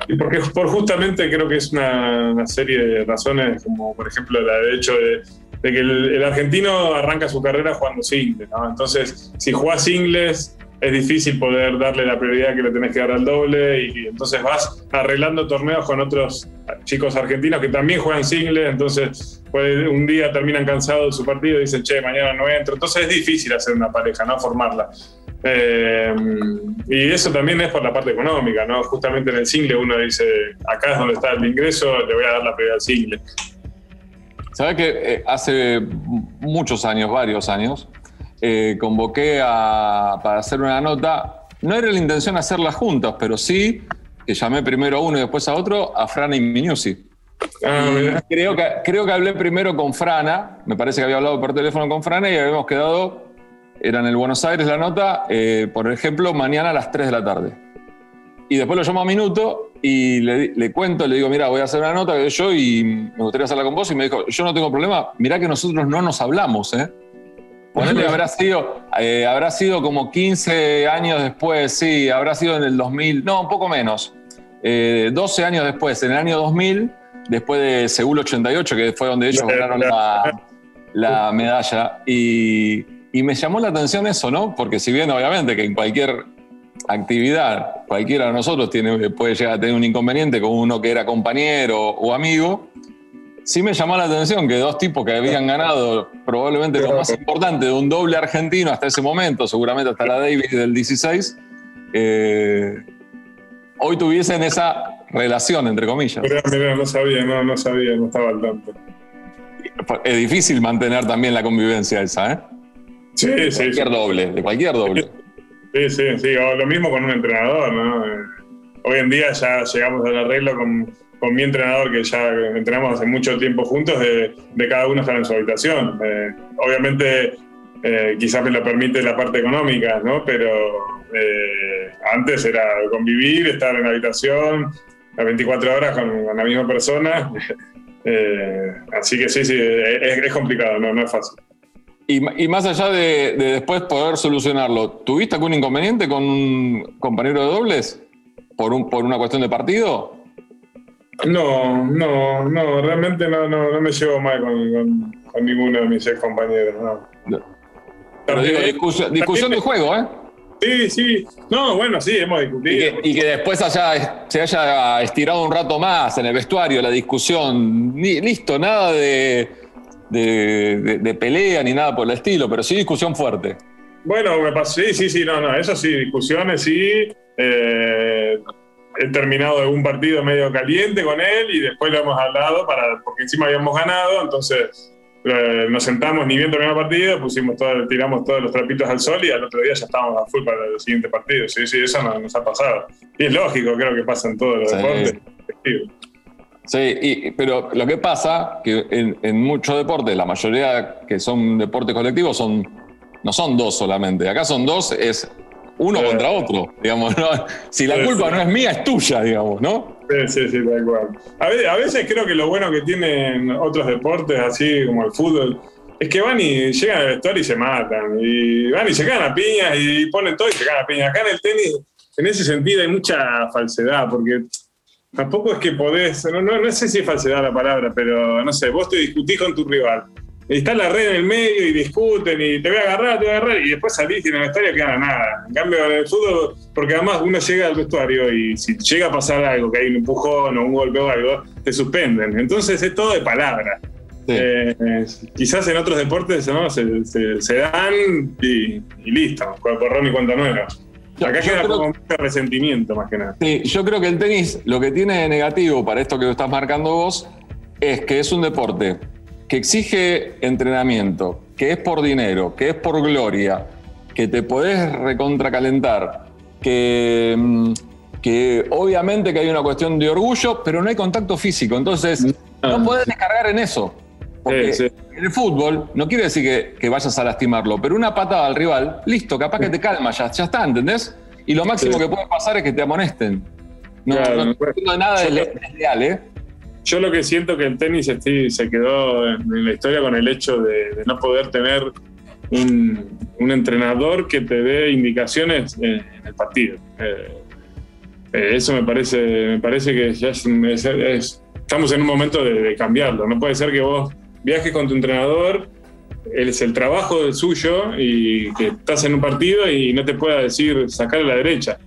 Y porque por justamente creo que es una, una, serie de razones, como por ejemplo la de hecho de de que el, argentino arranca su carrera jugando singles, ¿no? Entonces, si jugás singles, es difícil poder darle la prioridad que le tenés que dar al doble y, entonces vas arreglando torneos con otros chicos argentinos que también juegan singles, entonces pues, un día terminan cansados de su partido y dicen, che, mañana no entro. Entonces es difícil hacer una pareja, ¿no? Formarla. Eh, y eso también es por la parte económica, ¿no? Justamente en el single uno dice, acá es donde está el ingreso, le voy a dar la prioridad al single.
Sabes que eh, hace muchos años, varios años, eh, convoqué para hacer una nota. No era la intención hacerlas juntas, pero sí que llamé primero a uno y después a otro, a Frana y Minusi. Ah, creo, que, creo que hablé primero con Frana, me parece que había hablado por teléfono con Frana y habíamos quedado, era en el Buenos Aires la nota, eh, por ejemplo, mañana a las 3 de la tarde. Y después lo llamo a Minuto y le, cuento, le digo, mira, voy a hacer una nota que yo y me gustaría hacerla con vos. Y me dijo, yo no tengo problema, mirá que nosotros no nos hablamos, ¿eh? Ponele, habrá sido, eh, habrá sido como 15 años después, sí, habrá sido en el 2000, no, un poco menos. 12 eh, años después, en el año 2000, después de Seúl 88, que fue donde ellos ganaron la, medalla. Y, y me llamó la atención eso, ¿no? Porque si bien obviamente que en cualquier actividad, cualquiera de nosotros tiene, puede llegar a tener un inconveniente con uno que era compañero o amigo. Sí me llamó la atención que dos tipos que habían ganado probablemente lo más importante de un doble argentino hasta ese momento, seguramente hasta la Davis del 16, eh, hoy tuviesen esa relación, entre comillas.
Mira, no sabía, no, no sabía, no estaba al tanto.
Es difícil mantener también la convivencia esa, ¿eh?
Sí,
de
sí.
Cualquier doble, de cualquier doble.
Sí, sí, sí. O lo mismo con un entrenador, ¿no? Eh, Hoy en día ya llegamos al arreglo con, con mi entrenador, que ya entrenamos hace mucho tiempo juntos, de, cada uno estar en su habitación. Eh, obviamente, eh, quizás me lo permite la parte económica, ¿no? Pero eh, antes era convivir, estar en la habitación las 24 horas con, la misma persona. Así que sí, sí, es, complicado, no, no es fácil.
Y, más allá de, de después poder solucionarlo, ¿tuviste algún inconveniente con un compañero de dobles? ¿Por, un, por una cuestión de partido?
No, no, no, realmente no, no, no me llevo mal con, con, con ninguno de mis ex compañeros. No.
Pero digo, discusión, discusión de juego, ¿eh?
Sí, sí. No, bueno, sí, hemos
Y
discutido.
que, y que después haya, se haya estirado un rato más en el vestuario la discusión. Ni- listo, nada de, de, de- de pelea ni nada por el estilo, pero sí discusión fuerte.
Bueno, me pasó, sí, sí, sí, no, no, eso sí, discusiones, sí. Eh, he terminado un partido medio caliente con él y después lo hemos hablado para, porque encima habíamos ganado, entonces eh, nos sentamos ni bien terminó el partido, pusimos todo, tiramos todos los trapitos al sol y al otro día ya estábamos a full para el siguiente partido. Sí, sí, eso no- nos ha pasado. Y es lógico, creo que pasa en todos los
Sí.
deportes.
Sí, y- pero lo que pasa que en, en muchos deportes, la mayoría que son deportes colectivos, son, no son dos solamente. Acá son dos, es uno
Sí.
contra otro. Digamos, ¿no? Si la culpa no es mía, es tuya, digamos, ¿no?
Sí, sí, sí, tal cual. A veces, a veces creo que lo bueno que tienen otros deportes, así como el fútbol, es que van y llegan al vestuario y se matan. Y van y se cagan a piñas y ponen todo y se cagan a piñas. Acá en el tenis, en ese sentido, hay mucha falsedad, porque tampoco es que podés, no, no, no sé si es falsedad la palabra, pero no sé, vos te discutís con tu rival. Y está la red en el medio y discuten y te voy a agarrar, te voy a agarrar, y después salís y en el vestuario queda nada. En cambio, en el fútbol, porque además uno llega al vestuario y si llega a pasar algo, que hay un empujón o un golpe o algo, te suspenden. Entonces es todo de palabra.
Sí.
Eh, quizás en otros deportes ¿no? se, se- se dan y, y listo, por borrón y cuenta nueva.
Yo-
Acá
yo
queda
creo-
como mucho resentimiento más que nada.
Sí, yo creo que el tenis lo que tiene de negativo para esto que estás marcando vos es que es un deporte que exige entrenamiento, que es por dinero, que es por gloria, que te podés recontracalentar, que, mm, que obviamente que hay una cuestión de orgullo, pero no hay contacto físico. Entonces, no podés descargar en eso. Porque
Sí,
el fútbol no quiere decir que, que vayas a lastimarlo, pero una patada al rival, listo, capaz que te calma, ya, ya está, ¿entendés? Y lo máximo
Sí.
que puede pasar es que te amonesten. No,
Claro,
no,
no
nada
Yo-
¿eh?
Yo lo que siento que el tenis se quedó en la historia con el hecho de, no poder tener un, entrenador que te dé indicaciones en, el partido. Eh, eh, eso me parece, me parece que ya es, estamos en un momento de, cambiarlo. No puede ser que vos viajes con tu entrenador, es el trabajo del suyo y que estás en un partido y no te pueda decir sacar a la derecha.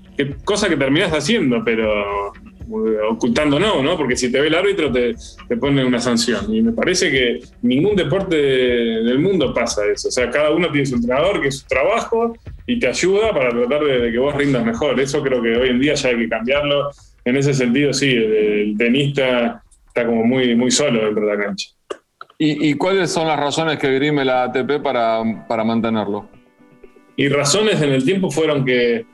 Cosa que terminás haciendo, pero ocultando no, ¿no? Porque si te ve el árbitro te, te pone una sanción. Y me parece que ningún deporte del mundo pasa eso. O sea, cada uno tiene su entrenador, que es su trabajo, y te ayuda para tratar de, de que vos rindas mejor. Eso creo que hoy en día ya hay que cambiarlo. En ese sentido, sí, el, el tenista está como muy, muy solo dentro de la cancha.
¿Y, y cuáles son las razones que dirime la ATP para, para mantenerlo?
Y razones en el tiempo fueron que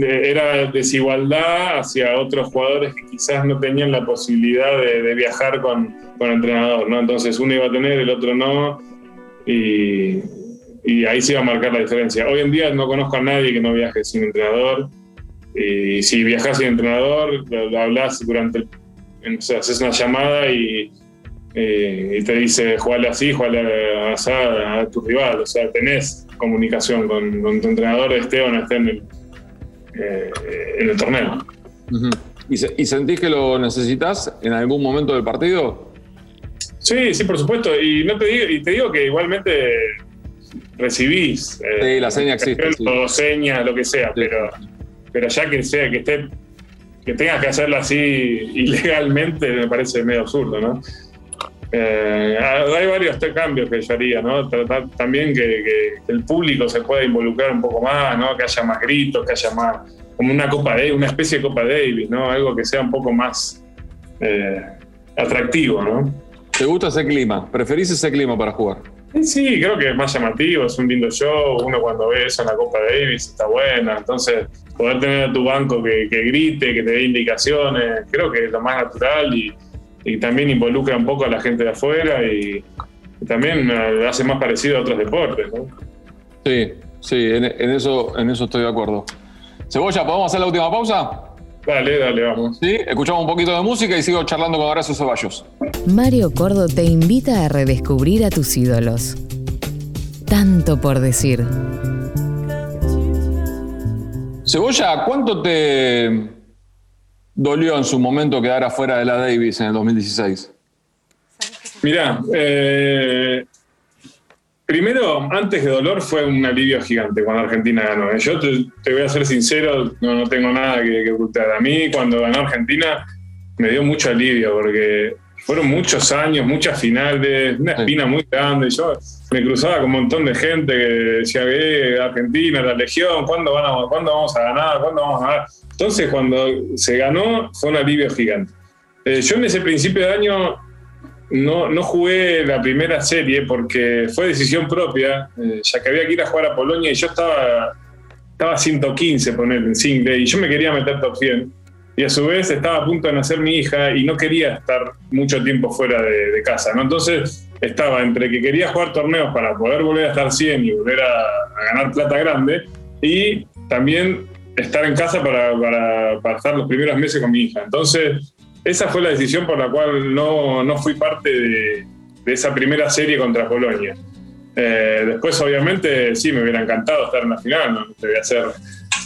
era desigualdad hacia otros jugadores que quizás no tenían la posibilidad de, viajar con, con entrenador, ¿no? Entonces uno iba a tener, el otro no, y, ahí se iba a marcar la diferencia. Hoy en día no conozco a nadie que no viaje sin entrenador, y si viajas sin entrenador, hablas durante, el- o sea, haces una llamada y, eh, te dice, jugale así, jugale así a tu rival. O sea, tenés comunicación con, con tu entrenador, esté o no esté en el, eh, en el torneo.
¿Y, se- y sentís que lo necesitas en algún momento del partido?
Sí, sí, por supuesto. Y, no te digo, y te digo que igualmente recibís. eh,
Sí, la seña existe, sí.
O señas, lo que sea,
Sí.
pero pero ya que sea, que esté, que tengas que hacerlo así ilegalmente, me parece medio absurdo, ¿no? Eh, hay varios cambios que yo haría, ¿no? Tratar también que, el público se pueda involucrar un poco más, ¿no? Que haya más gritos, que haya más, como una Copa de una especie de Copa Davis, ¿no? Algo que sea un poco más eh, atractivo, ¿no?
¿Te gusta ese clima? ¿Preferís ese clima para jugar?
Sí, creo que es más llamativo, es un lindo show. Uno cuando ve eso en la Copa Davis está buena. Entonces, poder tener a tu banco que, grite, que te dé indicaciones, creo que es lo más natural y, también involucra un poco a la gente de afuera y, también eh, hace más parecido a otros deportes. ¿no?
Sí, sí, en, eso, en eso estoy de acuerdo. Cebolla, ¿podemos hacer la última pausa?
Dale, dale, vamos.
Sí, escuchamos un poquito de música y sigo charlando con Horacio Ceballos.
Mario Cordo te invita a redescubrir a tus ídolos. Tanto por decir.
Cebolla, ¿cuánto te dolió en su momento quedar afuera de la Davis en el 2016?
Mirá, eh, Primero, antes de dolor, fue un alivio gigante cuando Argentina ganó. Yo te, voy a ser sincero, no, tengo nada que, ocultar. A mí, cuando ganó Argentina, me dio mucho alivio porque fueron muchos años, muchas finales, una espina muy grande. Yo me cruzaba con un montón de gente que decía, eh, Argentina, la Legión, ¿cuándo, van a, ¿cuándo vamos a ganar? ¿Cuándo vamos a ganar? Entonces, cuando se ganó, fue un alivio gigante. Eh, yo en ese principio de año no, no jugué la primera serie porque fue decisión propia, eh, ya que había que ir a jugar a Polonia y yo estaba, estaba 115 poner en single y yo me quería meter top 100. Y a su vez estaba a punto de nacer mi hija y no quería estar mucho tiempo fuera de, casa, ¿no? Entonces estaba entre que quería jugar torneos para poder volver a estar 100 y volver a, ganar plata grande y también estar en casa para, para, estar los primeros meses con mi hija. Entonces esa fue la decisión por la cual no, no fui parte de, esa primera serie contra Polonia. Eh, después, obviamente, sí, me hubiera encantado estar en la final, no te voy a hacer,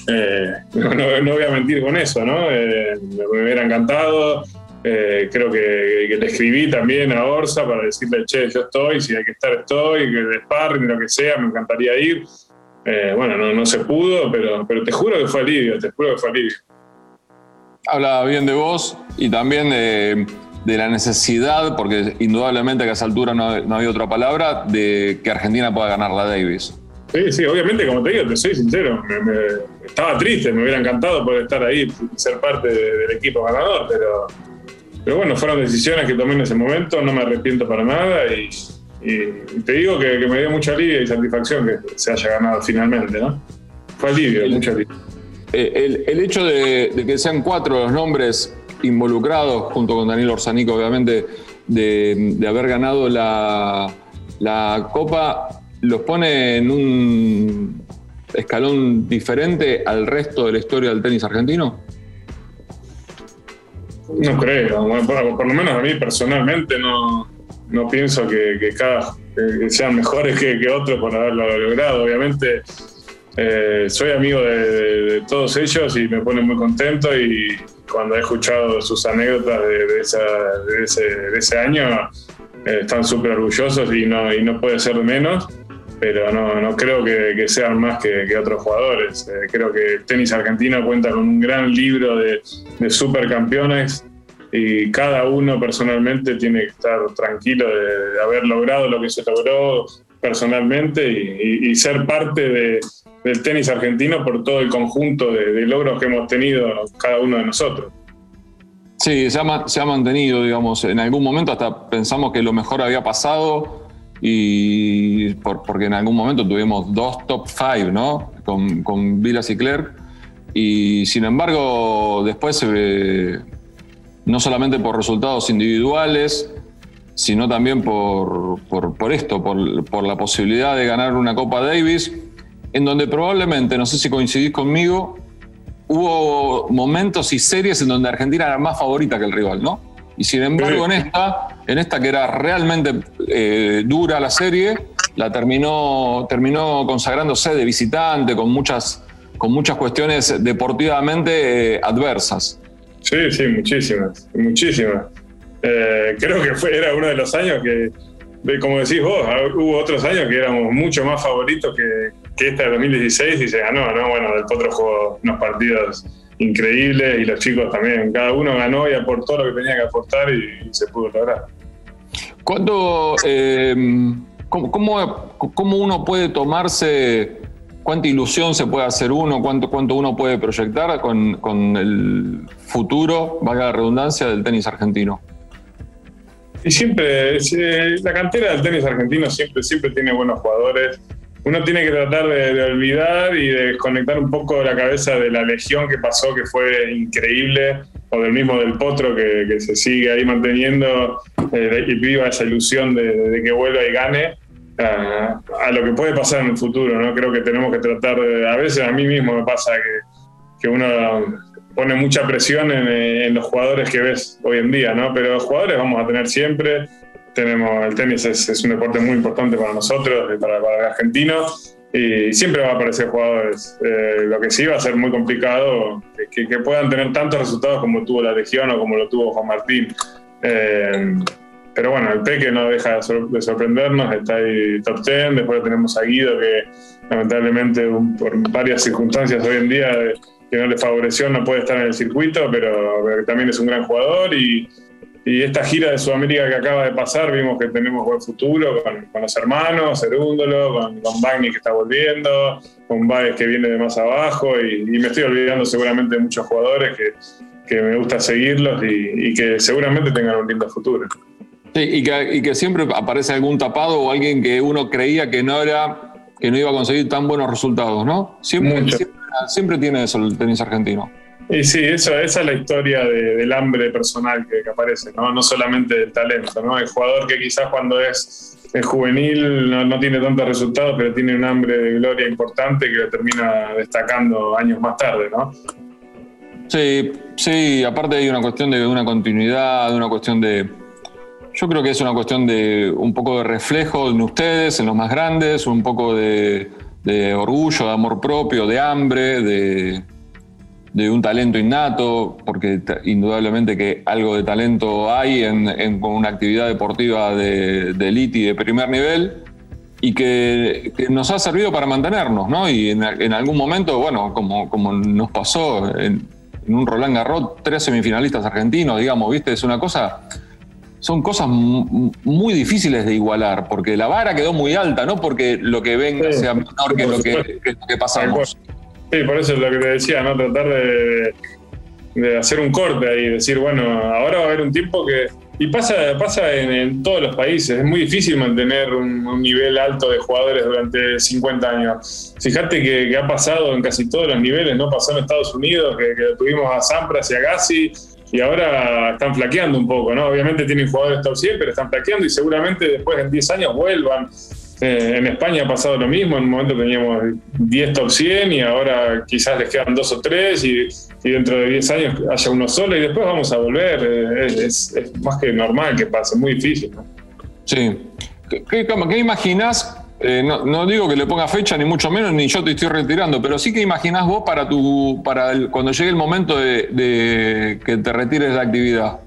eh, no, voy a mentir con eso, ¿no? Eh, me hubiera encantado. creo que, le escribí también a Orsa para decirle, che, yo estoy, si hay que estar, estoy, que de sparring, lo que sea, me encantaría ir. bueno, no, no se pudo, pero, te juro que fue alivio, te juro que fue alivio
habla bien de vos y también de, la necesidad, porque indudablemente que a esa altura no, había otra palabra, de que Argentina pueda ganar la Davis.
Sí, sí, obviamente, como te digo, te soy sincero, estaba triste, me hubiera encantado poder estar ahí y ser parte del equipo ganador, pero, pero bueno, fueron decisiones que tomé en ese momento, no me arrepiento para nada y, te digo que, me dio mucha alivio y satisfacción que se haya ganado finalmente, ¿no? Fue alivio, mucho alivio.
Eh, el, hecho de, que sean cuatro los nombres involucrados, junto con Daniel Orsanico, obviamente, de, haber ganado la, Copa, los pone en un escalón diferente al resto de la historia del tenis argentino?
No creo, por, lo menos a mí personalmente no, pienso que, cada, sean mejores que, que otros por haberlo logrado. Obviamente eh, soy amigo de, todos ellos y me pone muy contento y cuando he escuchado sus anécdotas de, ese, año eh, están súper orgullosos y no, y no puede ser menos, pero no, creo que, sean más que, otros jugadores. Eh, creo que el tenis argentino cuenta con un gran libro de, supercampeones y cada uno personalmente tiene que estar tranquilo de, haber logrado lo que se logró personalmente y ser parte de, del tenis argentino por todo el conjunto de, logros que hemos tenido cada uno de nosotros.
Sí, se ha, mantenido, digamos, en algún momento hasta pensamos que lo mejor había pasado y porque en algún momento tuvimos dos top five, ¿no? Con, con Vilas y Clerc. Y sin embargo, después, no solamente por resultados individuales, sino también por, por, esto, por, por, la posibilidad de ganar una Copa Davis, en donde probablemente, no sé si coincidís conmigo, hubo momentos y series en donde Argentina era más favorita que el rival, ¿no? Y sin embargo, en esta, en esta que era realmente eh, dura la serie, la terminó, terminó consagrándose de visitante con muchas, con muchas cuestiones deportivamente eh, adversas.
Sí, sí, muchísimas, muchísimas. Eh, creo que fue, era uno de los años que, como decís vos, hubo otros años que éramos mucho más favoritos que, que esta de 2016 y se ganó, ¿no? Bueno, del Potro jugó unos partidos increíbles y los chicos también. Cada uno ganó y aportó lo que tenía que aportar y, se pudo lograr.
¿Cuándo, eh, cómo, cómo, uno puede tomarse, cuánta ilusión se puede hacer uno, cuánto, cuánto uno puede proyectar con, con el futuro, valga la redundancia, del tenis argentino?
Y siempre, eh, la cantera del tenis argentino siempre, siempre tiene buenos jugadores. Uno tiene que tratar de, olvidar y de desconectar un poco la cabeza de la legión que pasó, que fue increíble, o del mismo del Potro que, se sigue ahí manteniendo eh, y viva esa ilusión de, que vuelva y gane. A, lo que puede pasar en el futuro, ¿no? Creo que tenemos que tratar de, a veces a mí mismo me pasa que, que uno pone mucha presión en, los jugadores que ves hoy en día, ¿no? Pero jugadores vamos a tener siempre. Tenemos, el tenis es, un deporte muy importante para nosotros, para, para el argentino, y siempre va a aparecer jugadores. Eh, lo que sí va a ser muy complicado que, que, puedan tener tantos resultados como tuvo la Legión o como lo tuvo Juan Martín. Eh, pero bueno, el Peque no deja de sorprendernos, está ahí top 10, después tenemos a Guido que lamentablemente por varias circunstancias hoy en día que no le favoreció, no puede estar en el circuito, pero, también es un gran jugador y, esta gira de Sudamérica que acaba de pasar, vimos que tenemos buen futuro con, los hermanos, Cerúndolo, con, con Bagni que está volviendo, con Baez que viene de más abajo y, me estoy olvidando seguramente de muchos jugadores que, que me gusta seguirlos y, que seguramente tengan un lindo futuro.
Sí, y que, y que siempre aparece algún tapado o alguien que uno creía que no era que no iba a conseguir tan buenos resultados, ¿no? Siempre, siempre, tiene eso el tenis argentino.
Y sí, eso, esa es la historia del hambre personal que, aparece, ¿no? no solamente del talento. ¿no? El jugador que quizás cuando es, juvenil no, tiene tantos resultados, pero tiene un hambre de gloria importante que lo termina destacando años más tarde. ¿no?
Sí, sí, aparte hay una cuestión de una continuidad, de una cuestión de, yo creo que es una cuestión de un poco de reflejo en ustedes, en los más grandes, un poco de, orgullo, de amor propio, de hambre, de, un talento innato, porque indudablemente que algo de talento hay en, una actividad deportiva de, elite y de primer nivel y que, nos ha servido para mantenernos, ¿no? Y en, algún momento, bueno, como, como nos pasó en, en un Roland Garros, tres semifinalistas argentinos, digamos, ¿viste? Es una cosa son cosas muy difíciles de igualar, porque la vara quedó muy alta, no porque lo que venga sea menor que lo que, pasamos.
Sí, por eso es lo que te decía, ¿no? Tratar de, hacer un corte ahí, decir, bueno, ahora va a haber un tiempo que. Y pasa, pasa en, todos los países, es muy difícil mantener un, nivel alto de jugadores durante 50 años. Fíjate que, ha pasado en casi todos los niveles, ¿no? Pasó en Estados Unidos, que, tuvimos a Sampras y a Gassi, y ahora están flaqueando un poco, ¿no? Obviamente tienen jugadores top 100, pero están flaqueando y seguramente después en 10 años vuelvan. Eh, en España ha pasado lo mismo, en un momento teníamos 10 top 100 y ahora quizás les quedan dos o tres y, dentro de 10 años haya uno solo y después vamos a volver. Eh, es, más que normal que pase, muy difícil. ¿no?
Sí. ¿Qué, qué, imaginas eh, no, digo que le ponga fecha, ni mucho menos, ni yo te estoy retirando, pero sí que imaginás vos para tu, para cuando llegue el momento de, que te retires de la actividad.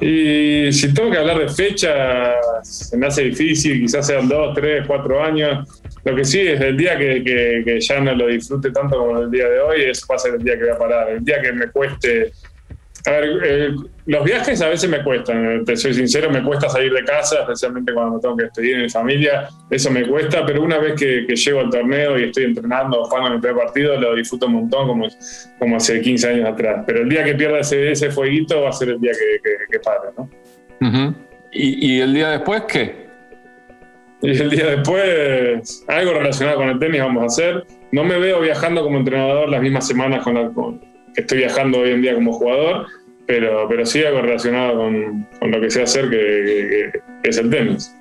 Y si tengo que hablar de fecha, se me hace difícil, quizás sean dos, tres, cuatro años. Lo que sí es el día que, ya no lo disfrute tanto como el día de hoy, eso va a ser el día que voy a parar. El día que me cueste a ver, eh, los viajes a veces me cuestan, te soy sincero, me cuesta salir de casa, especialmente cuando me tengo que despedir de mi familia, eso me cuesta, pero una vez que, llego al torneo y estoy entrenando, jugando mi primer partido, lo disfruto un montón como, como hace 15 años atrás. Pero el día que pierda ese, ese fueguito va a ser el día que, que, pare, ¿no?
¿Y, ¿Y el día después qué?
Y el día después, algo relacionado con el tenis vamos a hacer. No me veo viajando como entrenador las mismas semanas con, la, con, estoy viajando hoy en día como jugador, pero, pero sí algo relacionado con, lo que sé hacer, que, es el tenis.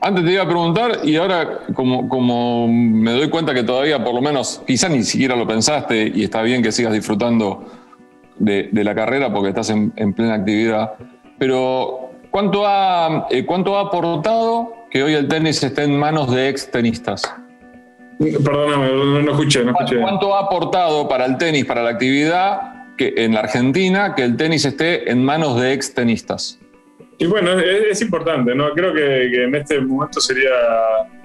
Antes te iba a preguntar, y ahora como, como me doy cuenta que todavía por lo menos, quizá ni siquiera lo pensaste, y está bien que sigas disfrutando de, la carrera porque estás en, plena actividad, pero ¿cuánto ha, eh, ¿cuánto ha aportado que hoy el tenis esté en manos de ex tenistas?
Perdóname, no, escuché, no escuché.
¿Cuánto ha aportado para el tenis, para la actividad que en la Argentina, que el tenis esté en manos de ex tenistas?
Y bueno, es, importante, ¿no? Creo que, en este momento sería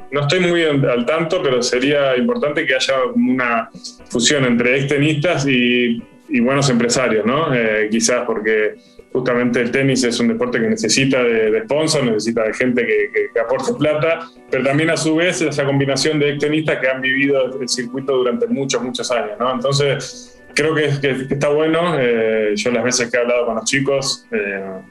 no estoy muy al tanto, pero sería importante que haya una fusión entre extenistas y, y buenos empresarios, ¿no? Eh, quizás porque justamente el tenis es un deporte que necesita de, de sponsor, necesita de gente que, que, aporte plata, pero también a su vez esa combinación de extenistas que han vivido el circuito durante muchos, muchos años. Entonces, creo que, está bueno. Eh, yo las veces que he hablado con los chicos, eh,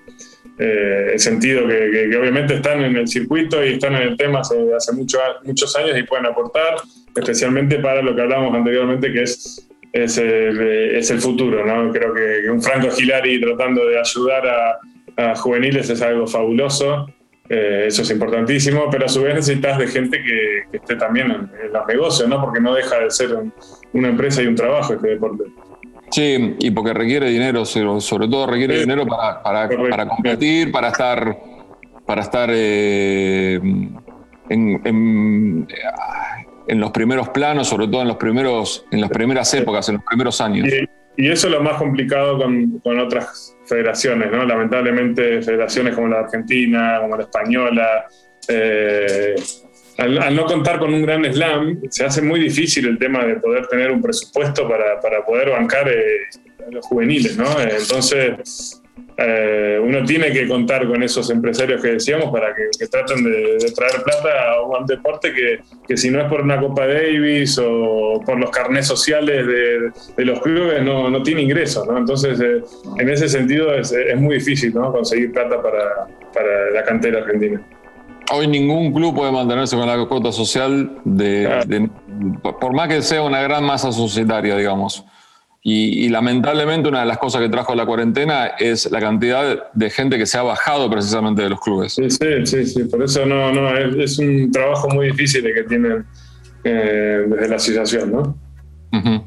eh, he sentido que, obviamente están en el circuito y están en el tema hace, hace mucho, muchos años y pueden aportar, especialmente para lo que hablamos anteriormente, que es es el, es el futuro, ¿no? Creo que, un Franco Gilari tratando de ayudar a, a juveniles es algo fabuloso, eh, eso es importantísimo, pero a su vez necesitas de gente que, que esté también en, en, los negocios, ¿no? Porque no deja de ser un, una empresa y un trabajo este deporte.
Sí, y porque requiere dinero, sobre todo requiere sí. dinero para, para, para, competir, para estar, para estar eh, en, en en los primeros planos, sobre todo en, los primeros, en las primeras épocas, en los primeros años.
Y, eso es lo más complicado con, con, otras federaciones, ¿no? Lamentablemente federaciones como la Argentina, como la española, eh, al, no contar con un gran slam, se hace muy difícil el tema de poder tener un presupuesto para, para poder bancar eh, los juveniles, ¿no? Entonces, eh, uno tiene que contar con esos empresarios que decíamos para que, que traten de, de, traer plata a un deporte que, que, si no es por una Copa Davis o por los carnés sociales de, de los clubes no, no, tiene ingresos. ¿no? Entonces, eh, en ese sentido es, es muy difícil ¿no? conseguir plata para, para, la cantera argentina.
Hoy ningún club puede mantenerse con la cuota social de, claro. por más que sea una gran masa societaria, digamos. Y, y, lamentablemente una de las cosas que trajo la cuarentena es la cantidad de gente que se ha bajado precisamente de los clubes.
Sí, sí, sí, por eso no, no, es, un trabajo muy difícil que tienen eh, desde la asociación, ¿no?
Uh -huh.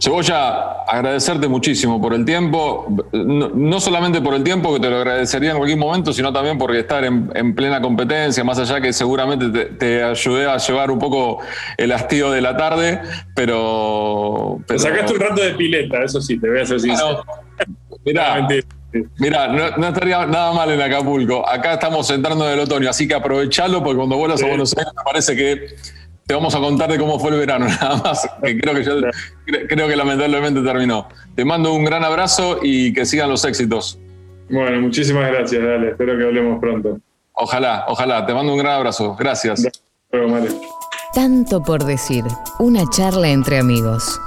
Cebolla, agradecerte muchísimo por el tiempo, no, no, solamente por el tiempo, que te lo agradecería en cualquier momento, sino también porque estar en, en plena competencia, más allá que seguramente te, te, ayudé a llevar un poco el hastío de la tarde, pero...
pero... Te sacaste un rato de pileta, eso sí, te voy a ser sincero.
Mirá, Mira, no, no, estaría nada mal en Acapulco. Acá estamos entrando en el otoño, así que aprovechalo porque cuando vuelas sí. a Buenos Aires me parece que te vamos a contar de cómo fue el verano, nada más. Que creo que ya, creo que lamentablemente terminó. Te mando un gran abrazo y que sigan los éxitos.
Bueno, muchísimas gracias, dale. Espero que hablemos pronto.
Ojalá, ojalá. Te mando un gran abrazo. Gracias.
Tanto por decir. Una charla entre amigos.